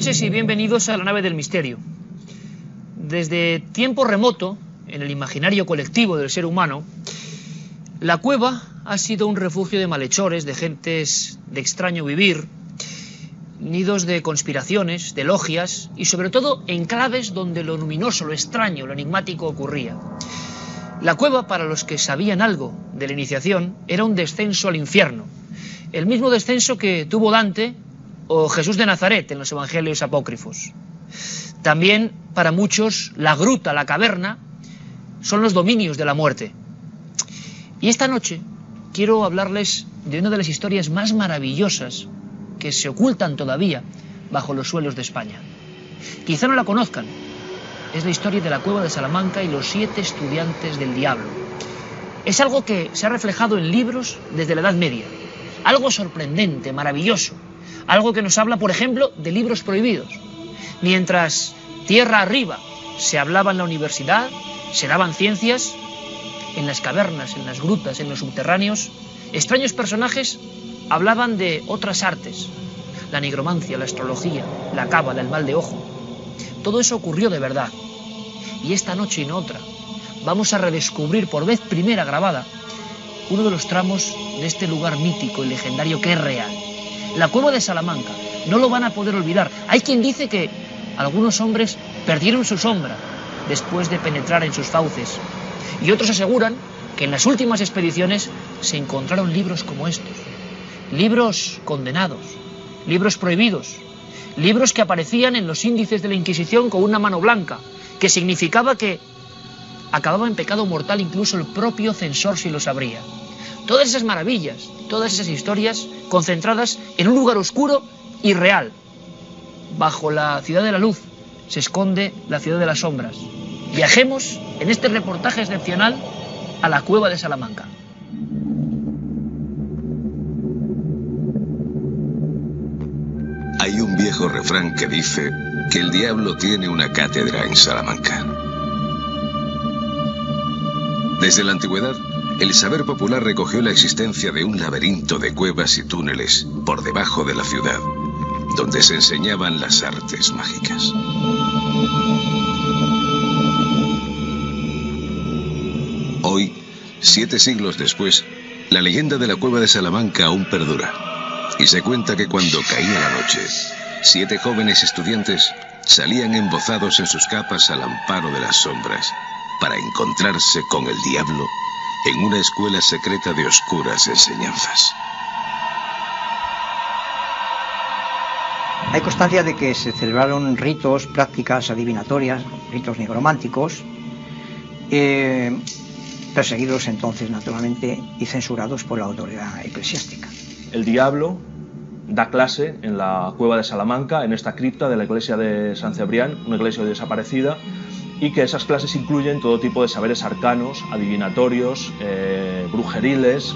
noches y bienvenidos a la nave del misterio. Desde tiempo remoto, en el imaginario colectivo del ser humano, la cueva ha sido un refugio de malhechores, de gentes de extraño vivir, nidos de conspiraciones, de logias y sobre todo enclaves donde lo luminoso, lo extraño, lo enigmático ocurría. La cueva, para los que sabían algo de la iniciación, era un descenso al infierno, el mismo descenso que tuvo Dante o Jesús de Nazaret en los evangelios apócrifos. También para muchos la gruta, la caverna, son los dominios de la muerte. Y esta noche quiero hablarles de una de las historias más maravillosas que se ocultan todavía bajo los suelos de España. Quizá no la conozcan. Es la historia de la cueva de Salamanca y los siete estudiantes del diablo. Es algo que se ha reflejado en libros desde la Edad Media. Algo sorprendente, maravilloso. Algo que nos habla, por ejemplo, de libros prohibidos. Mientras tierra arriba se hablaba en la universidad, se daban ciencias, en las cavernas, en las grutas, en los subterráneos, extraños personajes hablaban de otras artes, la nigromancia, la astrología, la cábala, el mal de ojo. Todo eso ocurrió de verdad. Y esta noche y no otra, vamos a redescubrir por vez primera grabada uno de los tramos de este lugar mítico y legendario que es real. La cueva de Salamanca. No lo van a poder olvidar. Hay quien dice que algunos hombres perdieron su sombra después de penetrar en sus fauces. Y otros aseguran que en las últimas expediciones se encontraron libros como estos. Libros condenados, libros prohibidos, libros que aparecían en los índices de la Inquisición con una mano blanca, que significaba que acababa en pecado mortal incluso el propio censor si lo sabría. Todas esas maravillas, todas esas historias concentradas en un lugar oscuro y real. Bajo la ciudad de la luz se esconde la ciudad de las sombras. Viajemos en este reportaje excepcional a la cueva de Salamanca. Hay un viejo refrán que dice que el diablo tiene una cátedra en Salamanca. Desde la antigüedad, el saber popular recogió la existencia de un laberinto de cuevas y túneles por debajo de la ciudad, donde se enseñaban las artes mágicas. Hoy, siete siglos después, la leyenda de la cueva de Salamanca aún perdura. Y se cuenta que cuando caía la noche, siete jóvenes estudiantes salían embozados en sus capas al amparo de las sombras para encontrarse con el diablo en una escuela secreta de oscuras enseñanzas. Hay constancia de que se celebraron ritos, prácticas adivinatorias, ritos nigrománticos, eh, perseguidos entonces naturalmente y censurados por la autoridad eclesiástica. El diablo da clase en la cueva de Salamanca, en esta cripta de la iglesia de San Cebrián, una iglesia desaparecida, y que esas clases incluyen todo tipo de saberes arcanos, adivinatorios, eh, brujeriles.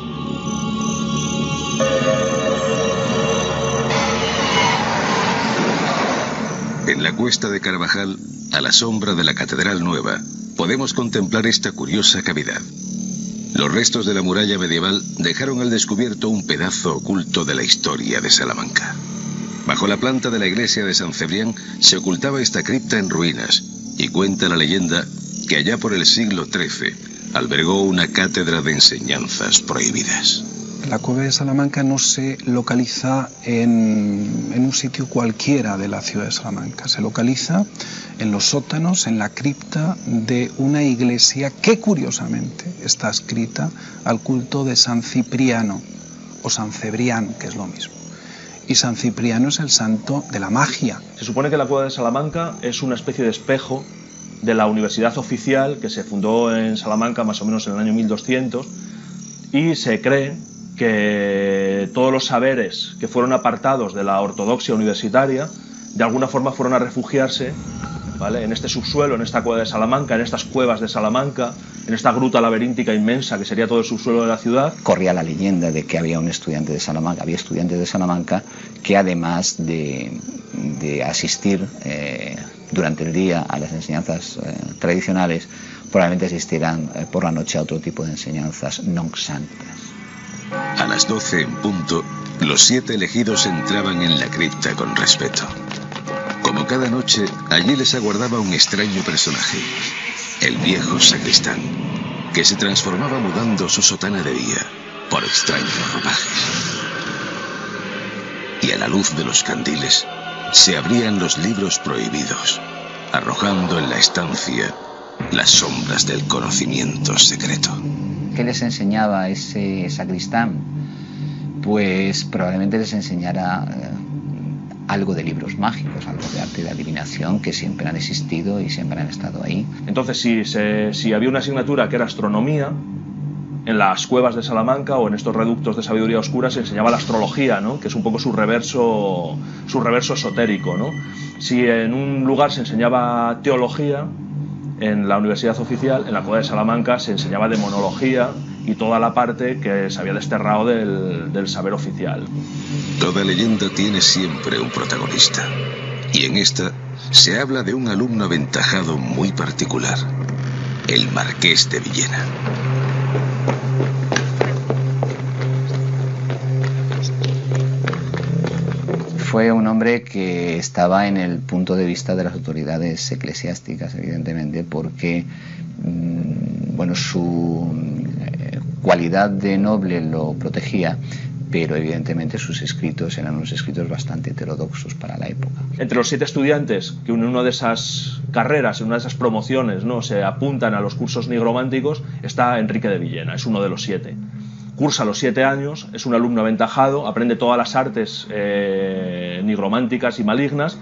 En la cuesta de Carvajal, a la sombra de la Catedral Nueva, podemos contemplar esta curiosa cavidad. Los restos de la muralla medieval dejaron al descubierto un pedazo oculto de la historia de Salamanca. Bajo la planta de la iglesia de San Cebrián se ocultaba esta cripta en ruinas y cuenta la leyenda que allá por el siglo XIII albergó una cátedra de enseñanzas prohibidas. La cueva de Salamanca no se localiza en, un sitio cualquiera de la ciudad de Salamanca, se localiza en los sótanos, en la cripta de una iglesia que curiosamente está escrita al culto de San Cipriano o San Cebrián, que es lo mismo. Y San Cipriano es el santo de la magia. Se supone que la cueva de Salamanca es una especie de espejo de la universidad oficial que se fundó en Salamanca más o menos en el año 1200 y se cree que todos los saberes que fueron apartados de la ortodoxia universitaria de alguna forma fueron a refugiarse ¿vale? en este subsuelo, en esta cueva de Salamanca, en estas cuevas de Salamanca, en esta gruta laberíntica inmensa que sería todo el subsuelo de la ciudad. Corría la leyenda de que había un estudiante de Salamanca, había estudiantes de Salamanca que además de, de asistir eh, durante el día a las enseñanzas eh, tradicionales, probablemente asistieran eh, por la noche a otro tipo de enseñanzas non santas. A las 12 en punto, los siete elegidos entraban en la cripta con respeto. Como cada noche, allí les aguardaba un extraño personaje, el viejo sacristán, que se transformaba mudando su sotana de día por extraños ropajes. Y a la luz de los candiles se abrían los libros prohibidos, arrojando en la estancia las sombras del conocimiento secreto. ¿Qué les enseñaba ese sacristán? Pues probablemente les enseñara eh, algo de libros mágicos, algo de arte de adivinación que siempre han existido y siempre han estado ahí. Entonces, si, si había una asignatura que era astronomía, en las cuevas de Salamanca o en estos reductos de sabiduría oscura se enseñaba la astrología, ¿no? que es un poco su reverso, su reverso esotérico. ¿no? Si en un lugar se enseñaba teología, en la universidad oficial, en la cueva de Salamanca, se enseñaba demonología y toda la parte que se había desterrado del, del saber oficial. Toda leyenda tiene siempre un protagonista. Y en esta se habla de un alumno aventajado muy particular, el marqués de Villena. Fue un hombre que estaba en el punto de vista de las autoridades eclesiásticas, evidentemente, porque mm, bueno, su cualidad de noble lo protegía, pero evidentemente sus escritos eran unos escritos bastante heterodoxos para la época. Entre los siete estudiantes que en una de esas carreras, en una de esas promociones, ¿no? se apuntan a los cursos nigrománticos, está Enrique de Villena, es uno de los siete. Cursa los siete años, es un alumno aventajado, aprende todas las artes eh, nigrománticas y malignas,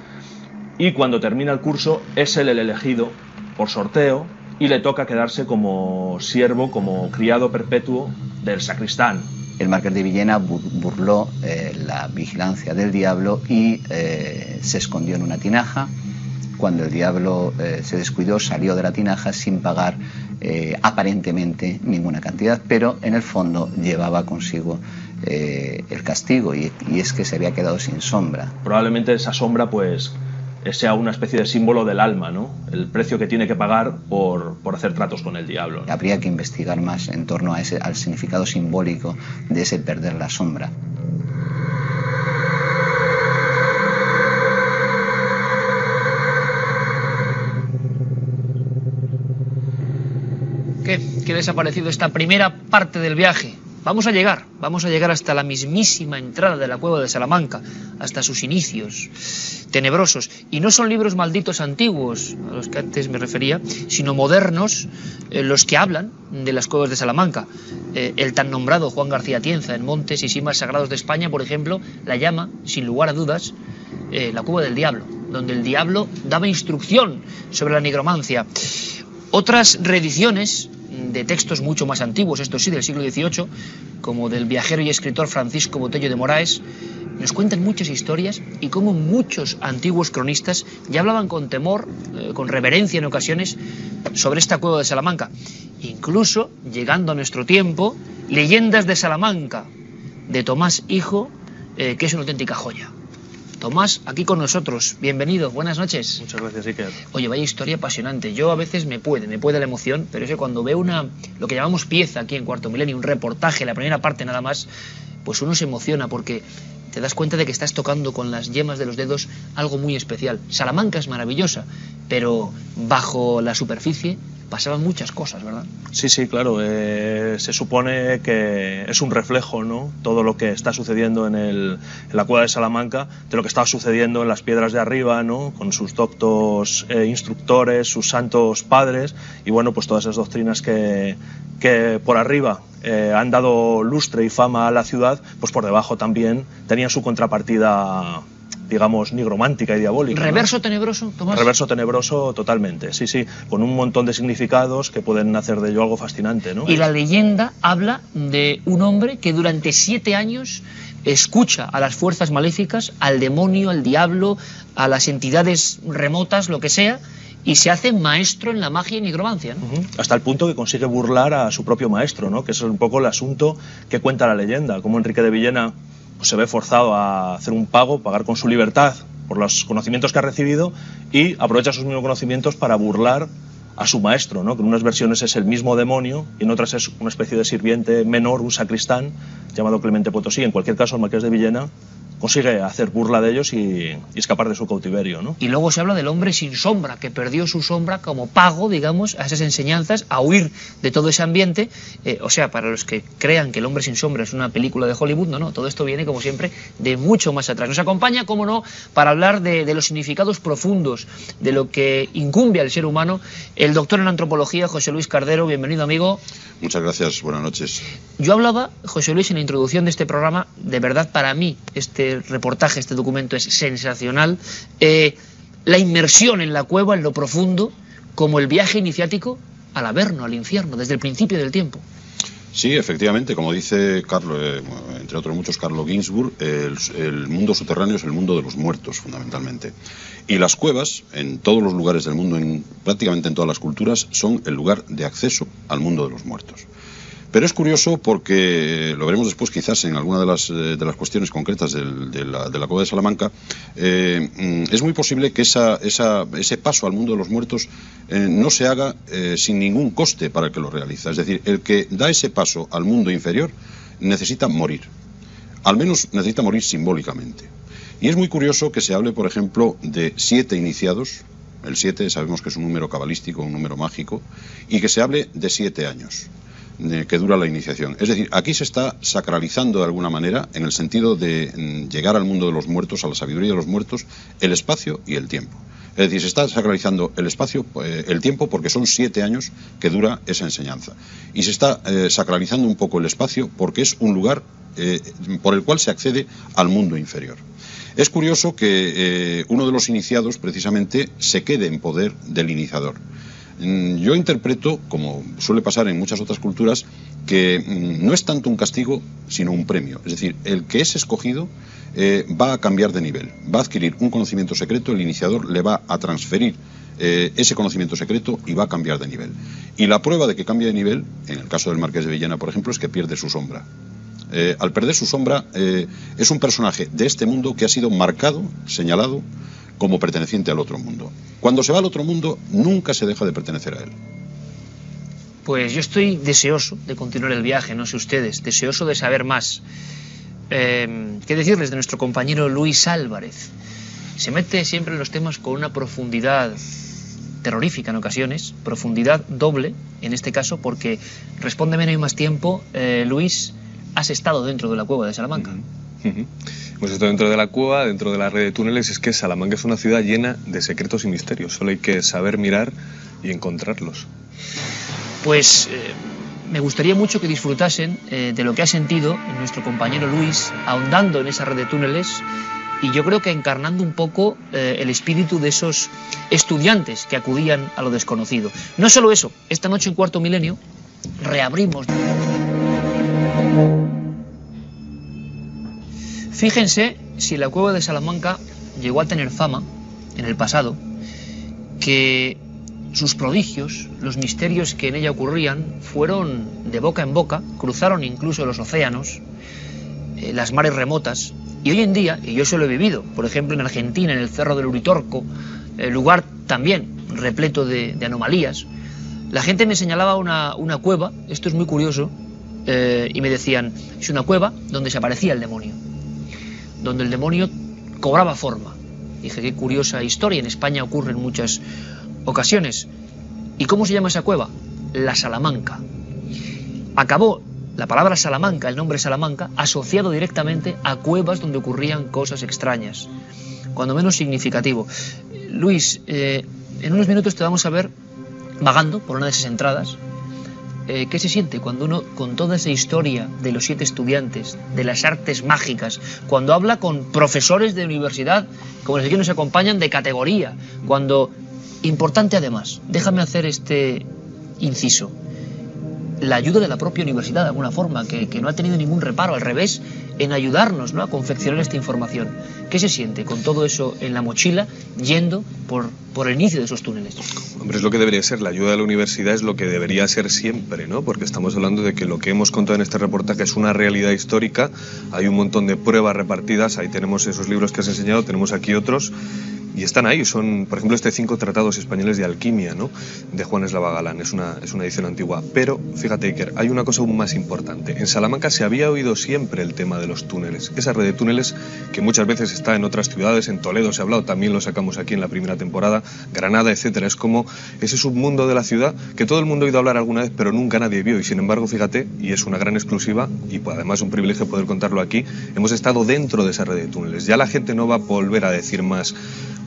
y cuando termina el curso es él el elegido por sorteo y le toca quedarse como siervo, como criado perpetuo del sacristán, El marqués de Villena bur- burló eh, la vigilancia del diablo y eh, se escondió en una tinaja. Cuando el diablo eh, se descuidó, salió de la tinaja sin pagar aparentemente ninguna cantidad, pero en el fondo llevaba consigo el castigo y, y es que se había quedado sin sombra. probablemente esa sombra pues sea una especie de símbolo del alma, ¿no? El precio que tiene que pagar por, por hacer tratos con el diablo. ¿no? Habría que investigar más en torno a ese, al significado simbólico de ese perder la sombra. ¿Qué? ¿Qué les ha parecido esta primera parte del viaje? Vamos a llegar, vamos a llegar hasta la mismísima entrada de la cueva de Salamanca, hasta sus inicios tenebrosos. Y no son libros malditos antiguos, a los que antes me refería, sino modernos, eh, los que hablan de las cuevas de Salamanca. Eh, el tan nombrado Juan García Tienza, en Montes y Simas Sagrados de España, por ejemplo, la llama, sin lugar a dudas, eh, la cueva del diablo, donde el diablo daba instrucción sobre la nigromancia. Otras reediciones de textos mucho más antiguos, esto sí, del siglo XVIII, como del viajero y escritor Francisco Botello de Moraes, nos cuentan muchas historias y cómo muchos antiguos cronistas ya hablaban con temor, eh, con reverencia en ocasiones, sobre esta cueva de Salamanca. Incluso, llegando a nuestro tiempo, leyendas de Salamanca, de Tomás Hijo, eh, que es una auténtica joya. Tomás, aquí con nosotros. Bienvenido, buenas noches. Muchas gracias, Iker. Oye, vaya historia apasionante. Yo a veces me puede, me puede la emoción, pero es que cuando veo una, lo que llamamos pieza aquí en Cuarto Milenio, un reportaje, la primera parte nada más, pues uno se emociona porque te das cuenta de que estás tocando con las yemas de los dedos algo muy especial. Salamanca es maravillosa, pero bajo la superficie pasaban muchas cosas, ¿verdad? Sí, sí, claro. Eh, se supone que es un reflejo, ¿no? Todo lo que está sucediendo en, la cueva de Salamanca, de lo que estaba sucediendo en las piedras de arriba, ¿no? Con sus doctos eh, instructores, sus santos padres, y bueno, pues todas esas doctrinas que, que por arriba eh, han dado lustre y fama a la ciudad, pues por debajo también tenían su contrapartida digamos, nigromántica y diabólica. ¿Reverso tenebroso, Tomás? Reverso tenebroso totalmente, sí, sí, con un montón de significados que pueden hacer de ello algo fascinante, ¿no? Y la leyenda habla de un hombre que durante siete años escucha a las fuerzas maléficas, al demonio, al diablo, a las entidades remotas, lo que sea, y se hace maestro en la magia y nigromancia. ¿no? Hasta el punto que consigue burlar a su propio maestro, ¿no? que es un poco el asunto que cuenta la leyenda, como Enrique de Villena pues, se ve forzado a hacer un pago, pagar con su libertad por los conocimientos que ha recibido y aprovecha sus mismos conocimientos para burlar a su maestro, ¿no? que en unas versiones es el mismo demonio y en otras es una especie de sirviente menor, un sacristán, llamado Clemente Potosí. En cualquier caso, el marqués de Villena consigue hacer burla de ellos y, y, escapar de su cautiverio. ¿no? Y luego se habla del hombre sin sombra, que perdió su sombra como pago, digamos, a esas enseñanzas, a huir de todo ese ambiente. Eh, o sea, para los que crean que el hombre sin sombra es una película de Hollywood, no, no, todo esto viene, como siempre, de mucho más atrás. Nos acompaña, como no, para hablar de, de los significados profundos, de lo que incumbe al ser humano, el doctor en antropología, José Luis Cardero. Bienvenido, amigo. Muchas gracias, buenas noches. Yo hablaba, José Luis, en la introducción de este programa, de verdad para mí este reportaje, este documento es sensacional, eh, la inmersión en la cueva, en lo profundo, como el viaje iniciático al Averno, al infierno, desde el principio del tiempo. Sí, efectivamente, como dice Carlos, eh, entre otros muchos, Carlos Ginsburg, el, el, mundo subterráneo es el mundo de los muertos, fundamentalmente. Y las cuevas, en todos los lugares del mundo, en, prácticamente en todas las culturas, son el lugar de acceso al mundo de los muertos. Pero es curioso porque, lo veremos después quizás en alguna de las, de las cuestiones concretas de, la, de, la, cueva de Salamanca, eh, es muy posible que ese paso al mundo de los muertos eh, no se haga eh, sin ningún coste para el que lo realiza. Es decir, el que da ese paso al mundo inferior necesita morir. Al menos necesita morir simbólicamente. Y es muy curioso que se hable, por ejemplo, de siete iniciados. El siete sabemos que es un número cabalístico, un número mágico, y que se hable de siete años que dura la iniciación. Es decir, aquí se está sacralizando de alguna manera, en el sentido de mm, llegar al mundo de los muertos, a la sabiduría de los muertos, el espacio y el tiempo. Es decir, se está sacralizando el espacio, eh, el tiempo, porque son siete años que dura esa enseñanza. Y se está eh, sacralizando un poco el espacio porque es un lugar eh, por el cual se accede al mundo inferior. Es curioso que uno de los iniciados, precisamente, se quede en poder del iniciador. Yo interpreto, como suele pasar en muchas otras culturas, que no es tanto un castigo, sino un premio. Es decir, el que es escogido eh, va a cambiar de nivel, va a adquirir un conocimiento secreto, el iniciador le va a transferir eh, ese conocimiento secreto y va a cambiar de nivel. Y la prueba de que cambia de nivel, en el caso del Marqués de Villena, por ejemplo, es que pierde su sombra. Eh, al perder su sombra, es un personaje de este mundo que ha sido marcado, señalado, como perteneciente al otro mundo. Cuando se va al otro mundo, nunca se deja de pertenecer a él. Pues yo estoy deseoso de continuar el viaje, no sé ustedes, deseoso de saber más. Eh, ¿Qué decirles de nuestro compañero Luis Álvarez? Se mete siempre en los temas con una profundidad terrorífica en ocasiones, profundidad doble en este caso, porque respóndeme, no hay más tiempo, eh, Luis, has estado dentro de la cueva de Salamanca. Uh -huh. Uh dentro de la cueva, dentro de la red de túneles. Es que Salamanca es una ciudad llena de secretos y misterios. Solo hay que saber mirar y encontrarlos. Pues eh, me gustaría mucho que disfrutasen eh, de lo que ha sentido nuestro compañero Luis ahondando en esa red de túneles y yo creo que encarnando un poco eh, el espíritu de esos estudiantes que acudían a lo desconocido. No solo eso, esta noche en Cuarto Milenio reabrimos. Fíjense si la cueva de Salamanca llegó a tener fama en el pasado, que sus prodigios, los misterios que en ella ocurrían, fueron de boca en boca, cruzaron incluso los océanos, eh, las mares remotas, y hoy en día, y yo eso lo he vivido, por ejemplo en Argentina, en el Cerro del Uritorco, el lugar también repleto de, anomalías, la gente me señalaba una, una cueva, esto es muy curioso, eh, y me decían, es una cueva donde se aparecía el demonio, donde el demonio cobraba forma. Dije, qué curiosa historia, en España ocurre en muchas ocasiones. ¿Y cómo se llama esa cueva? La Salamanca. Acabó la palabra Salamanca, el nombre Salamanca, asociado directamente a cuevas donde ocurrían cosas extrañas, cuando menos significativo. Luis, eh, en unos minutos te vamos a ver vagando por una de esas entradas. Eh, ¿Qué se siente cuando uno, con toda esa historia de los siete estudiantes, de las artes mágicas, cuando habla con profesores de universidad, como los que nos acompañan, de categoría, cuando, importante además, déjame hacer este inciso, la ayuda de la propia universidad de alguna forma, que, no ha tenido ningún reparo, al revés, en ayudarnos ¿no? a confeccionar esta información. ¿Qué se siente con todo eso en la mochila yendo por, por el inicio de esos túneles? Hombre, es lo que debería ser, la ayuda de la universidad es lo que debería ser siempre, ¿no? Porque estamos hablando de que lo que hemos contado en este reportaje es una realidad histórica, hay un montón de pruebas repartidas, ahí tenemos esos libros que has enseñado, tenemos aquí otros, y están ahí, son, por ejemplo, este Cinco Tratados Españoles de Alquimia, ¿no? de Juan Eslava Galán, es una, es una edición antigua. Pero, fíjate, Iker, hay una cosa aún más importante. En Salamanca se había oído siempre el tema de los túneles, esa red de túneles que muchas veces está en otras ciudades, en Toledo se ha hablado, también lo sacamos aquí en la primera temporada, Granada, etcétera. Es como ese submundo de la ciudad que todo el mundo ha oído hablar alguna vez, pero nunca nadie vio. Y sin embargo, fíjate, y es una gran exclusiva, y pues, además un privilegio poder contarlo aquí, hemos estado dentro de esa red de túneles. Ya la gente no va a volver a decir más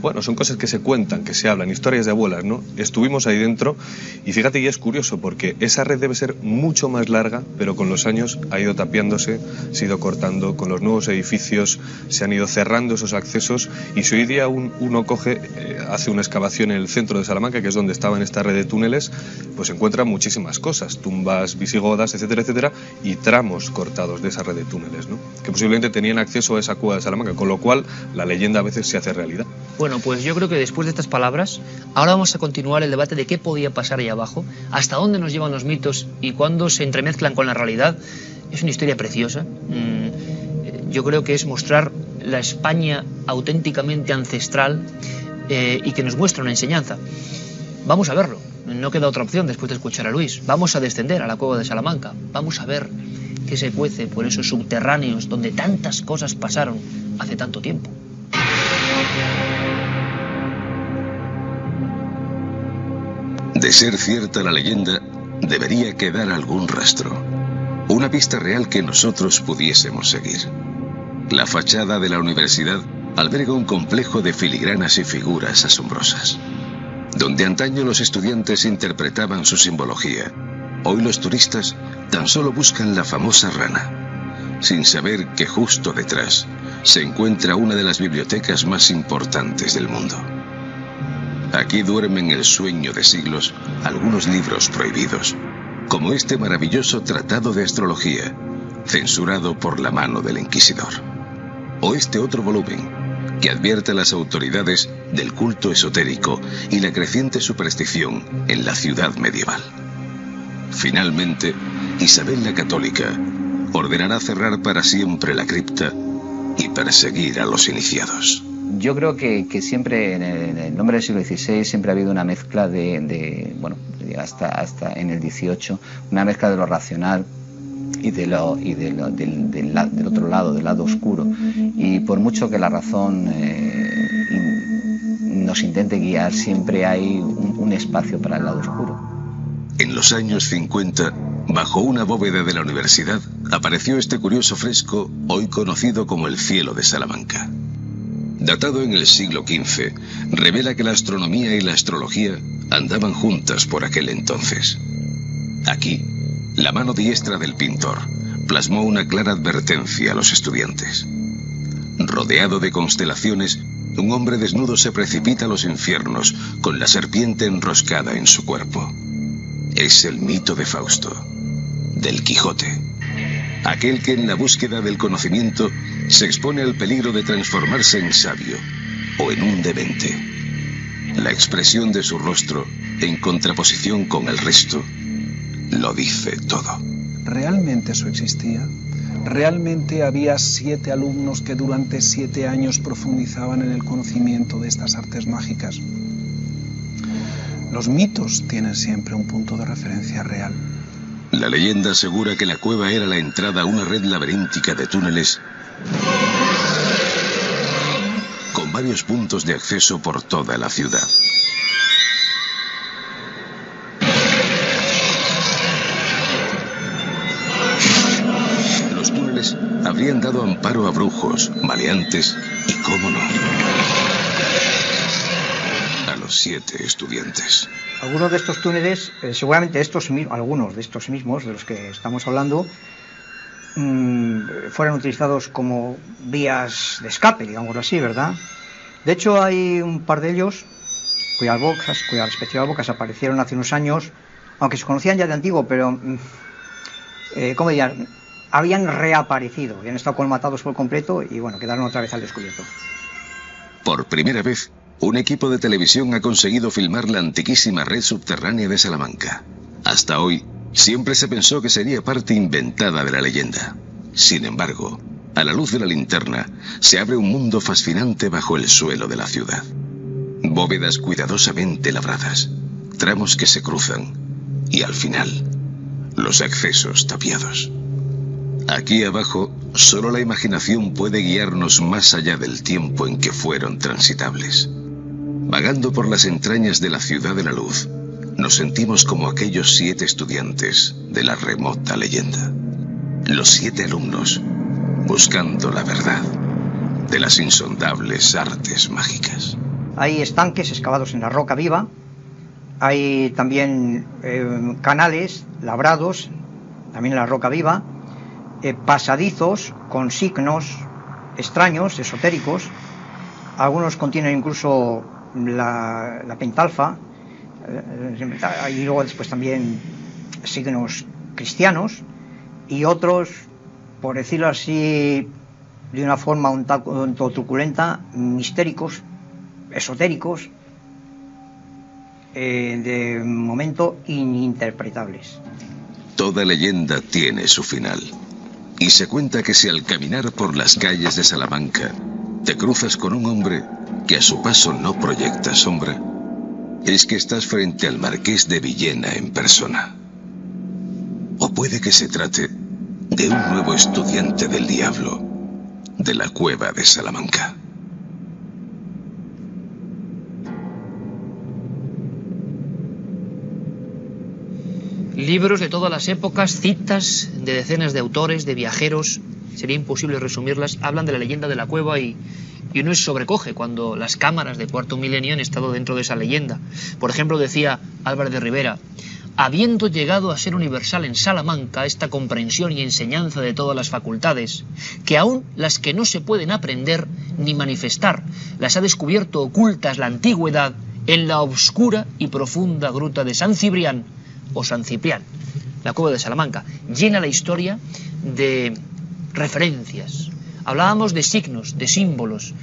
bueno, son cosas que se cuentan, que se hablan, historias de abuelas, ¿no? Estuvimos ahí dentro y fíjate y es curioso porque esa red debe ser mucho más larga, pero con los años ha ido tapiándose, se ha ido cortando, con los nuevos edificios se han ido cerrando esos accesos y si hoy día uno coge, eh, hace una excavación en el centro de Salamanca, que es donde estaba en esta red de túneles, pues encuentra muchísimas cosas, tumbas visigodas, etcétera, etcétera, y tramos cortados de esa red de túneles, ¿no? Que posiblemente tenían acceso a esa cueva de Salamanca, con lo cual la leyenda a veces se hace realidad. Bueno, pues yo creo que después de estas palabras, ahora vamos a continuar el debate de qué podía pasar ahí abajo, hasta dónde nos llevan los mitos y cuándo se entremezclan con la realidad. Es una historia preciosa. Mm, yo creo que es mostrar la España auténticamente ancestral eh, y que nos muestra una enseñanza. Vamos a verlo. No queda otra opción después de escuchar a Luis. Vamos a descender a la cueva de Salamanca. Vamos a ver qué se cuece por esos subterráneos donde tantas cosas pasaron hace tanto tiempo. De ser cierta la leyenda, debería quedar algún rastro. Una pista real que nosotros pudiésemos seguir. La fachada de la universidad alberga un complejo de filigranas y figuras asombrosas. Donde antaño los estudiantes interpretaban su simbología, hoy los turistas tan solo buscan la famosa rana, sin saber que justo detrás se encuentra una de las bibliotecas más importantes del mundo. Aquí duermen el sueño de siglos algunos libros prohibidos, como este maravilloso tratado de astrología, censurado por la mano del inquisidor. O este otro volumen, que advierte a las autoridades del culto esotérico y la creciente superstición en la ciudad medieval. Finalmente, Isabel la Católica ordenará cerrar para siempre la cripta y perseguir a los iniciados yo creo que, siempre en el, nombre del siglo XVI siempre ha habido una mezcla de, bueno, hasta, hasta en el XVIII, una mezcla de lo racional y, de lo, y del, del, otro lado, del lado oscuro. Y por mucho que la razón eh, nos intente guiar, siempre hay un, un espacio para el lado oscuro. En los años 50, bajo una bóveda de la universidad, apareció este curioso fresco, hoy conocido como el cielo de Salamanca datado en el siglo XV, revela que la astronomía y la astrología andaban juntas por aquel entonces. Aquí, la mano diestra del pintor plasmó una clara advertencia a los estudiantes. Rodeado de constelaciones, un hombre desnudo se precipita a los infiernos con la serpiente enroscada en su cuerpo. Es el mito de Fausto, del Quijote. Aquel que en la búsqueda del conocimiento se expone al peligro de transformarse en sabio o en un demente. La expresión de su rostro, en contraposición con el resto, lo dice todo. ¿Realmente eso existía? ¿Realmente había siete alumnos que durante siete años profundizaban en el conocimiento de estas artes mágicas? Los mitos tienen siempre un punto de referencia real. La leyenda asegura que la cueva era la entrada a una red laberíntica de túneles con varios puntos de acceso por toda la ciudad. Los túneles habrían dado amparo a brujos, maleantes y, cómo no, a los siete estudiantes. Algunos de estos túneles, eh, seguramente estos algunos de estos mismos de los que estamos hablando, mmm, utilizados como vías de escape, digámoslo así, ¿verdad? De hecho, hay un par de ellos cuyas bocas, cuyas respectivas bocas aparecieron hace unos años, aunque se conocían ya de antiguo, pero, mm, eh, ¿cómo dirían? Habían reaparecido, habían estado colmatados por completo y, bueno, quedaron otra vez al descubierto. Por primera vez, un equipo de televisión ha conseguido filmar la antiquísima red subterránea de Salamanca. Hasta hoy, siempre se pensó que sería parte inventada de la leyenda. Sin embargo, a la luz de la linterna, se abre un mundo fascinante bajo el suelo de la ciudad. Bóvedas cuidadosamente labradas, tramos que se cruzan y al final, los accesos tapiados. Aquí abajo, solo la imaginación puede guiarnos más allá del tiempo en que fueron transitables. Vagando por las entrañas de la ciudad de la luz, nos sentimos como aquellos siete estudiantes de la remota leyenda. Los siete alumnos buscando la verdad de las insondables artes mágicas. Hay estanques excavados en la roca viva, hay también eh, canales labrados, también en la roca viva, eh, pasadizos con signos extraños, esotéricos, algunos contienen incluso la, pentalfa, eh, y luego después también signos cristianos, y otros, por decirlo así, de una forma un tanto truculenta, mistéricos, esotéricos, eh, de momento ininterpretables. Toda leyenda tiene su final. Y se cuenta que si al caminar por las calles de Salamanca te cruzas con un hombre que a su paso no proyecta sombra, es que estás frente al marqués de Villena en persona. O puede que se trate de un nuevo estudiante del diablo de la cueva de Salamanca. Libros de todas las épocas, citas de decenas de autores, de viajeros, sería imposible resumirlas, hablan de la leyenda de la cueva y, y uno se sobrecoge cuando las cámaras de cuarto milenio han estado dentro de esa leyenda. Por ejemplo, decía Álvarez de Rivera, habiendo llegado a ser universal en Salamanca esta comprensión y enseñanza de todas las facultades, que aún las que no se pueden aprender ni manifestar, las ha descubierto ocultas la antigüedad en la obscura y profunda gruta de San Cibrián, o San Ciprián, la cueva de Salamanca, llena la historia de referencias. Hablábamos de signos, de símbolos.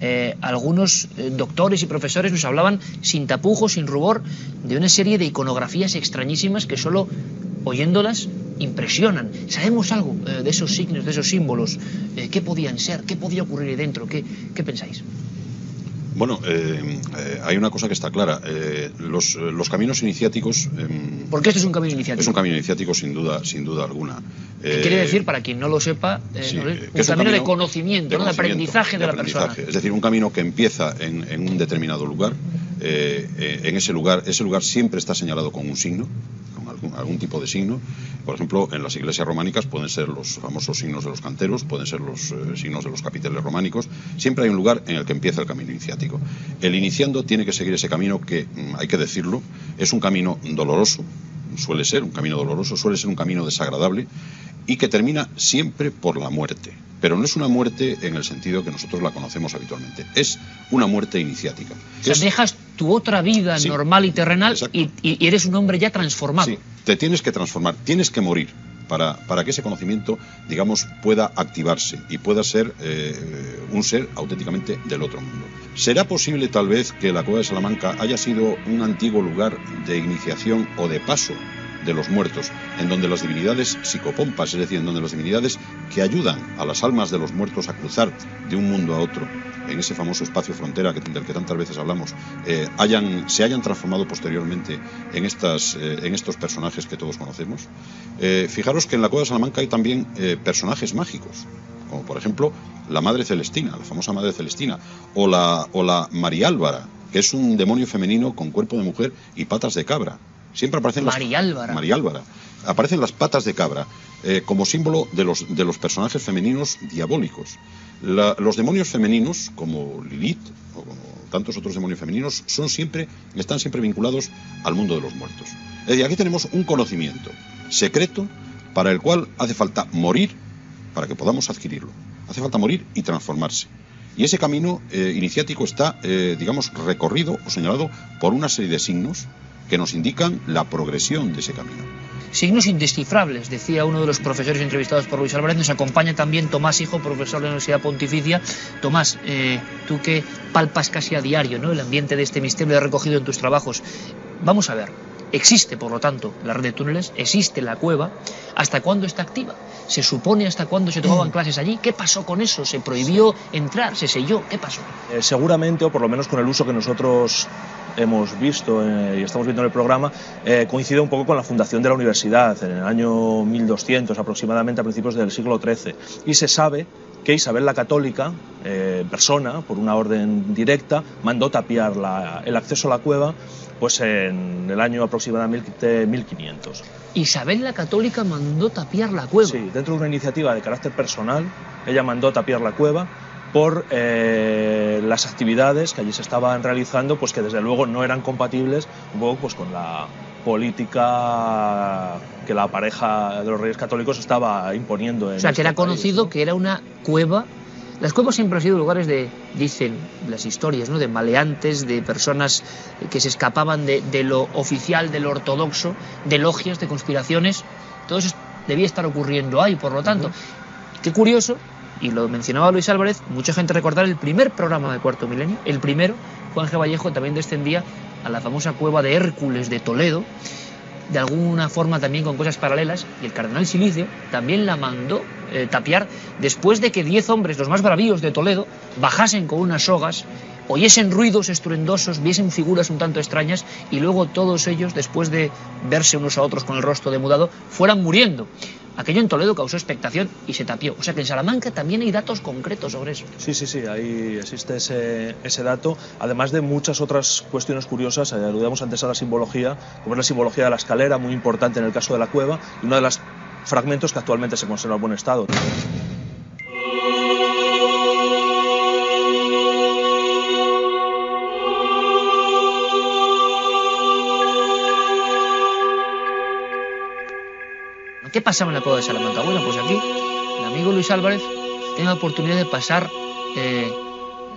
Eh, algunos eh, doctores y profesores nos hablaban sin tapujos, sin rubor, de una serie de iconografías extrañísimas que solo oyéndolas impresionan. ¿Sabemos algo eh, de esos signos, de esos símbolos? ¿Qué podían ser? ¿Qué podía ocurrir dentro? ¿Qué, qué pensáis? Bueno, eh, eh, hay una cosa que está clara. Eh, los, los, caminos iniciáticos. Em, ¿Por qué esto es un camino iniciático? Es un camino iniciático sin duda, sin duda alguna. ¿Qué quiere decir, para quien no lo sepa, un, camino de conocimiento, de, aprendizaje de, la persona? Es decir, un camino que empieza en, en un determinado lugar. En ese lugar, ese lugar siempre está señalado con un signo algún, tipo de signo. Por ejemplo, en las iglesias románicas pueden ser los famosos signos de los canteros, pueden ser los eh, signos de los capiteles románicos. Siempre hay un lugar en el que empieza el camino iniciático. El iniciando tiene que seguir ese camino que, mm, hay que decirlo, es un camino doloroso, suele ser un camino doloroso, suele ser un camino desagradable y que termina siempre por la muerte. Pero no es una muerte en el sentido que nosotros la conocemos habitualmente, es una muerte iniciática. O sea, dejas tu otra vida normal y terrenal y, eres un hombre ya transformado. Sí, te tienes que transformar, tienes que morir. Para, para, que ese conocimiento, digamos, pueda activarse y pueda ser eh, un ser auténticamente del otro mundo. ¿Será posible tal vez que la cueva de Salamanca haya sido un antiguo lugar de iniciación o de paso de los muertos, en donde las divinidades psicopompas, es decir, en donde las divinidades que ayudan a las almas de los muertos a cruzar de un mundo a otro, en ese famoso espacio frontera del que tantas veces hablamos, eh, se hayan transformado posteriormente en, estas, eh, en estos personajes que todos conocemos. Eh, fijaros que en la Cueva de Salamanca hay también personajes mágicos, como por ejemplo la Madre Celestina, la famosa Madre Celestina, o la, o la María Álvara, que es un demonio femenino con cuerpo de mujer y patas de cabra. Siempre aparecen María Álvara. María Álvara. aparecen las patas de cabra eh, como símbolo de los, de los personajes femeninos diabólicos. los demonios femeninos, como Lilith o como tantos otros demonios femeninos, son siempre, están siempre vinculados al mundo de los muertos. Es decir, aquí tenemos un conocimiento secreto para el cual hace falta morir para que podamos adquirirlo. Hace falta morir y transformarse. Y ese camino eh, iniciático está, eh, digamos, recorrido o señalado por una serie de signos que nos indican la progresión de ese camino. Signos indescifrables, decía uno de los profesores entrevistados por Luis Álvarez. Nos acompaña también Tomás Hijo, profesor de la Universidad Pontificia. Tomás, eh, tú que palpas casi a diario ¿no? el ambiente de este misterio recogido en tus trabajos. Vamos a ver, Existe, por lo tanto, la red de túneles, existe la cueva. ¿Hasta cuándo está activa? ¿Se supone hasta cuándo se tomaban mm. clases allí? ¿Qué pasó con eso? ¿Se prohibió entrar? ¿Se selló? ¿Qué pasó? Eh, seguramente, o por lo menos con el uso que nosotros hemos visto eh, y estamos viendo en el programa, eh, coincide un poco con la fundación de la universidad en el año 1200 aproximadamente, a principios del siglo XIII. Y se sabe que Isabel la Católica, en persona, por una orden directa, mandó tapiar el acceso a la cueva pues en el año aproximadamente 1500. Isabel la Católica mandó tapiar la cueva. Sí, dentro de una iniciativa de carácter personal, ella mandó tapiar la cueva por eh, las actividades que allí se estaban realizando, pues que desde luego no eran compatibles un poco pues con la política que la pareja de los reyes católicos estaba imponiendo. En o sea, que era conocido que era una cueva las cuevas siempre han sido lugares de, dicen las historias, ¿no? de maleantes, de personas que se escapaban de, lo oficial, de lo ortodoxo, de logias, de conspiraciones. Todo eso debía estar ocurriendo ahí, por lo tanto. Qué curioso, y lo mencionaba Luis Álvarez, mucha gente recordar el primer programa de Cuarto Milenio, el primero, Juan G. Vallejo también descendía a la famosa cueva de Hércules de Toledo, de alguna forma también con cosas paralelas, y el cardenal Silicio también la mandó eh, tapiar después de que diez hombres, los más bravíos de Toledo, bajasen con unas sogas, oyesen ruidos estruendosos, viesen figuras un tanto extrañas, y luego todos ellos, después de verse unos a otros con el rostro demudado, fueran muriendo. Aquello en Toledo causó expectación y se tapió. O sea que en Salamanca también hay datos concretos sobre eso. Sí, sí, sí, ahí existe ese, ese dato, además de muchas otras cuestiones curiosas. Eh, aludíamos antes a la simbología, como es la simbología de la escalera, muy importante en el caso de la cueva, y uno de los fragmentos que actualmente se conserva en buen estado. ¿Qué pasaba en la cueva de Salamanca? Bueno, pues aquí el amigo Luis Álvarez tiene la oportunidad de pasar eh,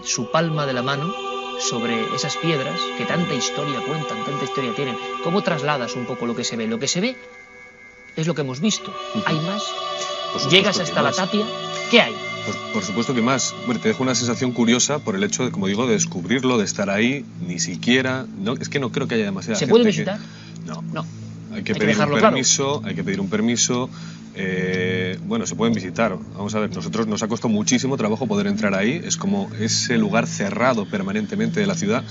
su palma de la mano sobre esas piedras que tanta historia cuentan, tanta historia tienen. ¿Cómo trasladas un poco lo que se ve? Lo que se ve es lo que hemos visto. ¿Hay más? Llegas hasta la tapia. ¿Qué hay? por supuesto que más. Bueno, te dejo una sensación curiosa por el hecho de, como digo, de descubrirlo, de estar ahí, ni siquiera. No, es que no creo que haya demasiada ¿Se puede visitar? No. No. Hay que, pedir un permiso, hay que pedir un permiso. Eh, bueno, se pueden visitar. Vamos a ver, nosotros nos ha costado muchísimo trabajo poder entrar ahí. Es como ese lugar cerrado permanentemente de la ciudad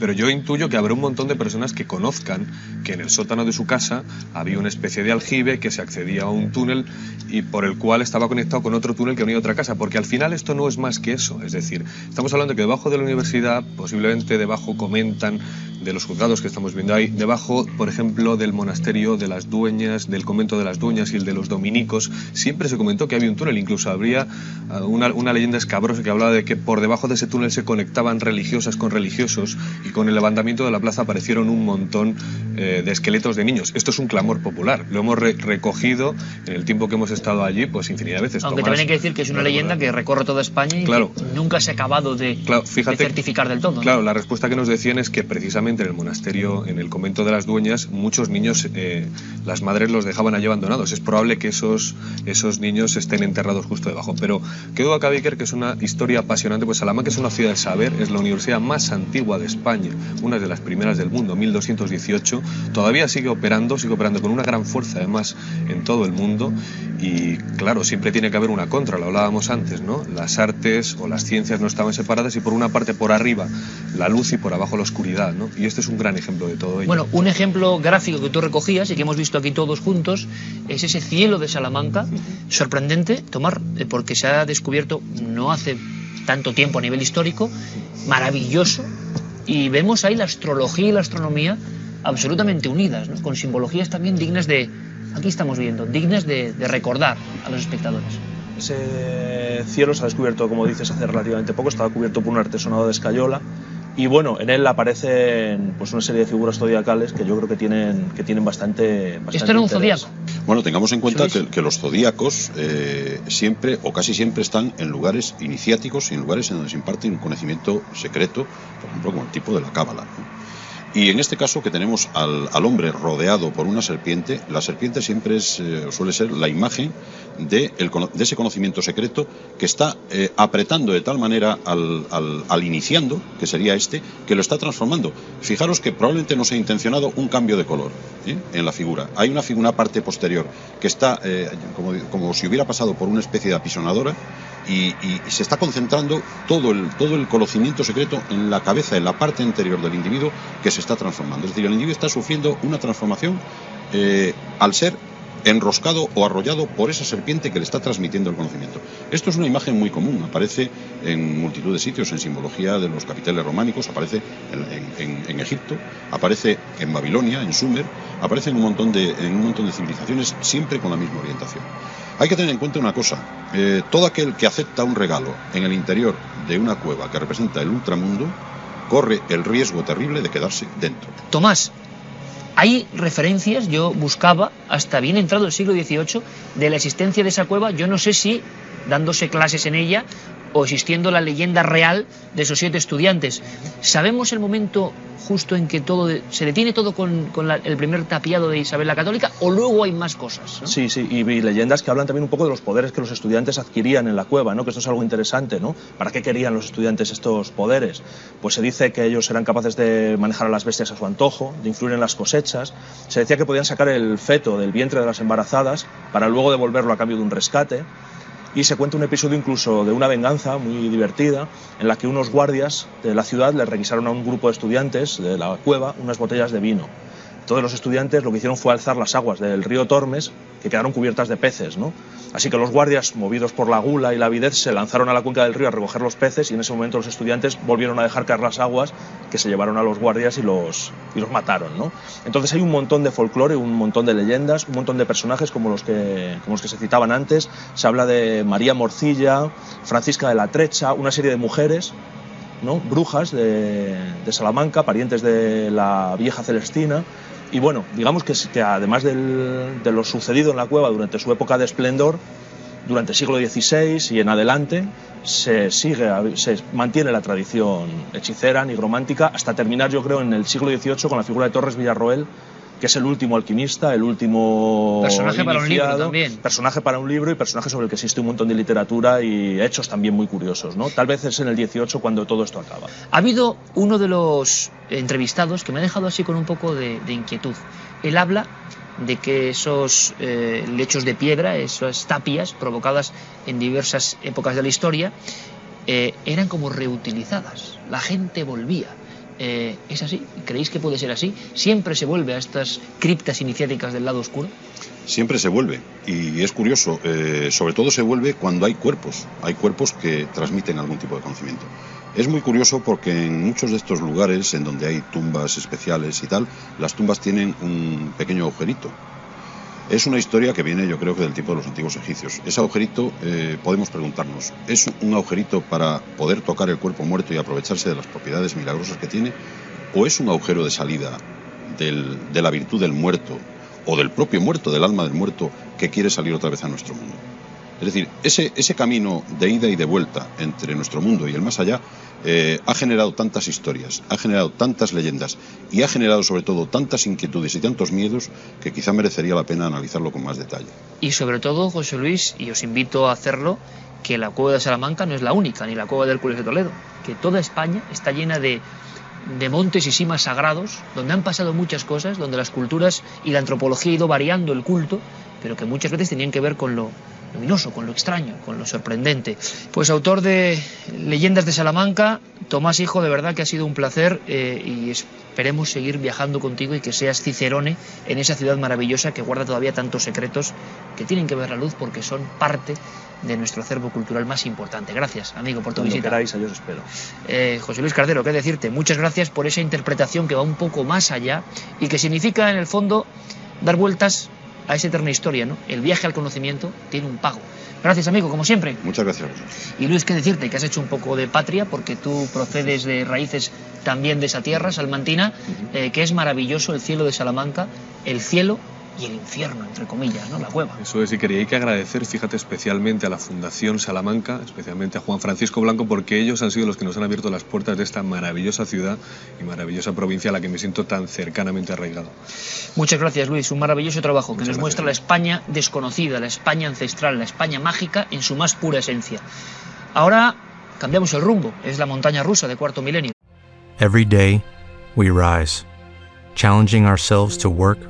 pero yo intuyo que habrá un montón de personas que conozcan que en el sótano de su casa había una especie de aljibe que se accedía a un túnel y por el cual estaba conectado con otro túnel que unía a otra casa, porque al final esto no es más que eso, es decir, estamos hablando que debajo de la universidad, posiblemente debajo comentan de los juzgados que estamos viendo ahí, debajo, por ejemplo, del monasterio de las dueñas, del convento de las dueñas y el de los dominicos, siempre se comentó que había un túnel, incluso habría ah, una, leyenda escabrosa que hablaba de que por debajo de ese túnel se conectaban religiosas con religiosos con el levantamiento de la plaza aparecieron un montón eh, de esqueletos de niños. Esto es un clamor popular, lo hemos recogido en el tiempo que hemos estado allí, pues infinidad de veces. Aunque también hay que decir que es una leyenda que recorre toda España y que nunca se ha acabado de, certificar del todo. Claro, la respuesta que nos decían es que precisamente en el monasterio, en el convento de las dueñas, muchos niños, eh, las madres los dejaban allí abandonados. Es probable que esos, esos niños estén enterrados justo debajo. Pero quedó acá, Víker, que es una historia apasionante, pues Salamanca es una ciudad de saber, es la universidad más antigua de España, una de las primeras del mundo, 1218. Todavía sigue operando, sigue operando con una gran fuerza, además, en todo el mundo. Y claro, siempre tiene que haber una contra, lo hablábamos antes, ¿no? Las artes o las ciencias no estaban separadas y por una parte por arriba la luz y por abajo la oscuridad, ¿no? Y este es un gran ejemplo de todo ello. Bueno, un ejemplo gráfico que tú recogías y que hemos visto aquí todos juntos es ese cielo de Salamanca, sorprendente, tomar, eh, porque se ha descubierto no hace tanto tiempo a nivel histórico, maravilloso, y vemos ahí la astrología y la astronomía absolutamente unidas, con simbologías también dignas de, aquí estamos viendo, dignas de, de recordar a los espectadores. Ese cielo se ha descubierto, como dices, hace relativamente poco, estaba cubierto por un artesonado de escayola y bueno, en él aparecen pues una serie de figuras zodiacales que yo creo que tienen, que tienen bastante, bastante Esto era un interés. zodíaco. Bueno, tengamos en cuenta que, que los zodíacos eh, siempre o casi siempre están en lugares iniciáticos y en lugares en donde se imparte un conocimiento secreto, por ejemplo, como el tipo de la cábala. ¿no? Y en este caso que tenemos al, hombre rodeado por una serpiente, la serpiente siempre es, eh, suele ser la imagen de, ese conocimiento secreto que está eh, apretando de tal manera al, iniciando, que sería este, que lo está transformando. Fijaros que probablemente no se ha intencionado un cambio de color ¿eh? en la figura. Hay una, una parte posterior que está eh, como si hubiera pasado por una especie de apisonadora y, y- se está concentrando todo el, todo el conocimiento secreto en la cabeza, en la parte anterior del individuo que se está transformando. Es decir, el individuo está sufriendo una transformación eh, al ser enroscado o arrollado por esa serpiente que le está transmitiendo el conocimiento. Esto es una imagen muy común, aparece en multitud de sitios, en simbología de los capiteles románicos, aparece en, Egipto, aparece en Babilonia, en Sumer, aparece en un montón de, en un montón de civilizaciones, siempre con la misma orientación. Hay que tener en cuenta una cosa, eh, todo aquel que acepta un regalo en el interior de una cueva que representa el ultramundo, corre el riesgo terrible de quedarse dentro. Tomás, hay referencias, yo buscaba, hasta bien entrado el siglo XVIII, de la existencia de esa cueva, yo no sé si dándose clases en ella o existiendo la leyenda real de esos siete estudiantes. ¿Sabemos el momento justo en que todo se detiene todo con, el primer tapiado de Isabel la Católica o luego hay más cosas? Sí, sí, y, y leyendas que hablan también un poco de los poderes que los estudiantes adquirían en la cueva, ¿no? Que esto es algo interesante, ¿no? ¿Para qué querían los estudiantes estos poderes? Pues se dice que ellos eran capaces de manejar a las bestias a su antojo, de influir en las cosechas. Se decía que podían sacar el feto del vientre de las embarazadas para luego devolverlo a cambio de un rescate. Y se cuenta un episodio incluso de una venganza muy divertida en la que unos guardias de la ciudad le requisaron a un grupo de estudiantes de la cueva unas botellas de vino. Todos los estudiantes lo que hicieron fue alzar las aguas del río Tormes, que quedaron cubiertas de peces, ¿no? Así que los guardias, movidos por la gula y la avidez, se lanzaron a la cuenca del río a recoger los peces y en ese momento los estudiantes volvieron a dejar caer las aguas que se llevaron a los guardias y los, y los mataron, ¿no? Entonces hay un montón de folclore, un montón de leyendas, un montón de personajes como los que, como los que se citaban antes. Se habla de María Morcilla, Francisca de la Trecha, una serie de mujeres ¿no? brujas de, Salamanca, parientes de la vieja Celestina. Y bueno, digamos que, además de lo sucedido en la cueva durante su época de esplendor, durante el siglo XVI y en adelante, se sigue, se mantiene la tradición hechicera, nigromántica, hasta terminar, yo creo, en el siglo XVIII con la figura de Torres Villarroel, que es el último alquimista, el último Personaje para un libro también. personaje para un libro y personaje sobre el que existe un montón de literatura y hechos también muy curiosos, ¿no? Tal vez es en el 18 cuando todo esto acaba. Ha habido uno de los entrevistados que me ha dejado así con un poco de, de inquietud. Él habla de que esos eh, lechos de piedra, esas tapias provocadas en diversas épocas de la historia, eh, eran como reutilizadas. La gente volvía. Eh, ¿Es así? ¿Creéis que puede ser así? ¿Siempre se vuelve a estas criptas iniciáticas del lado oscuro? Siempre se vuelve. Y es curioso, eh, sobre todo se vuelve cuando hay cuerpos. Hay cuerpos que transmiten algún tipo de conocimiento. Es muy curioso porque en muchos de estos lugares en donde hay tumbas especiales y tal, las tumbas tienen un pequeño agujerito. Es una historia que viene, yo creo que del tiempo de los antiguos egipcios. Ese agujerito, eh, podemos preguntarnos, ¿es un agujerito para poder tocar el cuerpo muerto y aprovecharse de las propiedades milagrosas que tiene? ¿O es un agujero de salida de la virtud del muerto o del propio muerto, del alma del muerto, que quiere salir otra vez a nuestro mundo? Es decir, ese, camino de ida y de vuelta entre nuestro mundo y el más allá eh, ha generado tantas historias, ha generado tantas leyendas y ha generado sobre todo tantas inquietudes y tantos miedos que quizá merecería la pena analizarlo con más detalle. Y sobre todo, José Luis, y os invito a hacerlo, que la cueva de Salamanca no es la única, ni la cueva de Hércules de Toledo, que toda España está llena de, de montes y simas sagrados, donde han pasado muchas cosas, donde las culturas y la antropología ha ido variando el culto, pero que muchas veces tenían que ver con lo luminoso, con lo extraño, con lo sorprendente. Pues autor de Leyendas de Salamanca, Tomás Hijo, de verdad que ha sido un placer eh, y esperemos seguir viajando contigo y que seas Cicerone en esa ciudad maravillosa que guarda todavía tantos secretos que tienen que ver la luz porque son parte de nuestro acervo cultural más importante. Gracias, amigo, por tu Cuando visita. queráis, ahí os espero. Eh, José Luis Cardero, qué decirte, muchas gracias por esa interpretación que va un poco más allá y que significa en el fondo dar vueltas a esa eterna historia, ¿no? El viaje al conocimiento tiene un pago. Gracias, amigo, como siempre. Muchas gracias. Y Luis, qué decirte que has hecho un poco de patria, porque tú procedes de raíces también de esa tierra, salmantina, eh, que es maravilloso el cielo de Salamanca, el cielo y el infierno, entre comillas, ¿no? La cueva. Eso es, y quería que agradecer, fíjate, especialmente a la Fundación Salamanca, especialmente a Juan Francisco Blanco, porque ellos han sido los que nos han abierto las puertas de esta maravillosa ciudad y maravillosa provincia a la que me siento tan cercanamente arraigado. Muchas gracias, Luis. Un maravilloso trabajo que nos muestra la España desconocida, la España ancestral, la España mágica en su más pura esencia. Ahora cambiamos el rumbo. Es la montaña rusa de cuarto milenio. Every day, we rise, challenging ourselves to work